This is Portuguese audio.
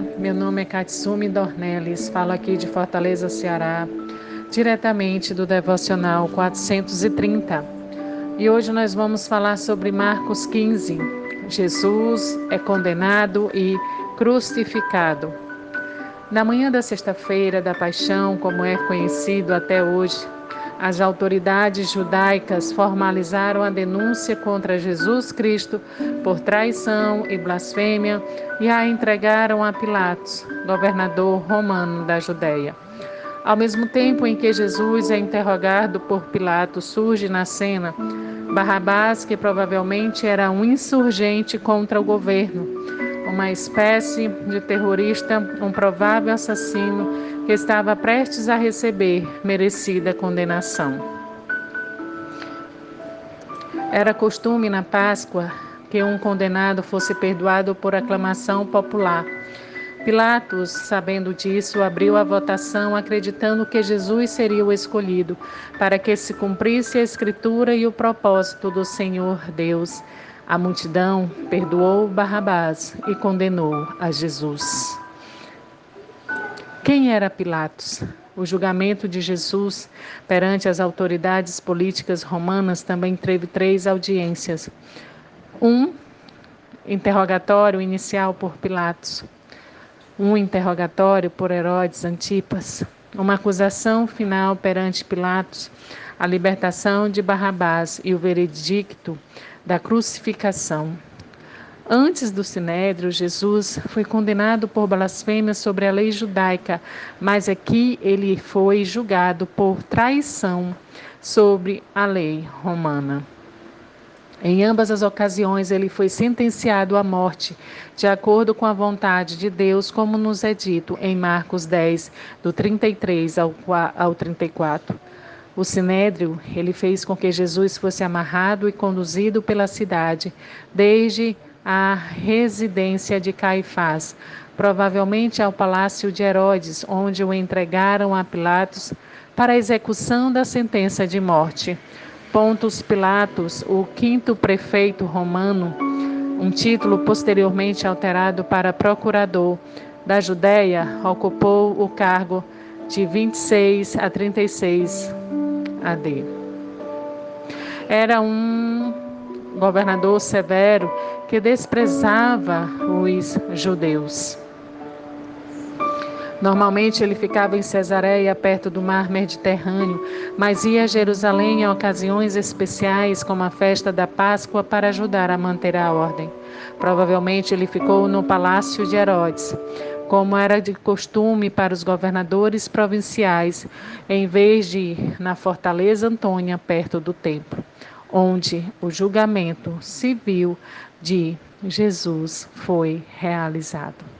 Meu nome é Katsumi Dornelles, falo aqui de Fortaleza, Ceará, diretamente do Devocional 430. E hoje nós vamos falar sobre Marcos 15. Jesus é condenado e crucificado. Na manhã da sexta-feira da paixão, como é conhecido até hoje, as autoridades judaicas formalizaram a denúncia contra Jesus Cristo por traição e blasfêmia e a entregaram a Pilatos, governador romano da Judéia. Ao mesmo tempo em que Jesus é interrogado por Pilatos, surge na cena Barrabás, que provavelmente era um insurgente contra o governo, uma espécie de terrorista, um provável assassino que estava prestes a receber merecida condenação. Era costume na Páscoa que um condenado fosse perdoado por aclamação popular. Pilatos, sabendo disso, abriu a votação acreditando que Jesus seria o escolhido para que se cumprisse a escritura e o propósito do Senhor Deus. A multidão perdoou Barrabás e condenou a Jesus. Quem era Pilatos? O julgamento de Jesus perante as autoridades políticas romanas também teve três audiências. Um interrogatório inicial por Pilatos, um interrogatório por Herodes Antipas, uma acusação final perante Pilatos, a libertação de Barrabás e o veredicto da crucificação. Antes do sinédrio, Jesus foi condenado por blasfêmia sobre a lei judaica, mas aqui ele foi julgado por traição sobre a lei romana. Em ambas as ocasiões, ele foi sentenciado à morte, de acordo com a vontade de Deus, como nos é dito em Marcos 10, do 33 ao 34. O sinédrio, ele fez com que Jesus fosse amarrado e conduzido pela cidade, desde à residência de Caifás, provavelmente ao palácio de Herodes, onde o entregaram a Pilatos para a execução da sentença de morte. Pontos Pilatos, o quinto prefeito romano, um título posteriormente alterado para procurador da Judéia, ocupou o cargo de 26 a 36 AD. Era um governador severo que desprezava os judeus. Normalmente ele ficava em Cesareia, perto do mar Mediterrâneo, mas ia a Jerusalém em ocasiões especiais, como a festa da Páscoa, para ajudar a manter a ordem. Provavelmente ele ficou no palácio de Herodes, como era de costume para os governadores provinciais, em vez de ir na fortaleza Antônia, perto do templo onde o julgamento civil de Jesus foi realizado.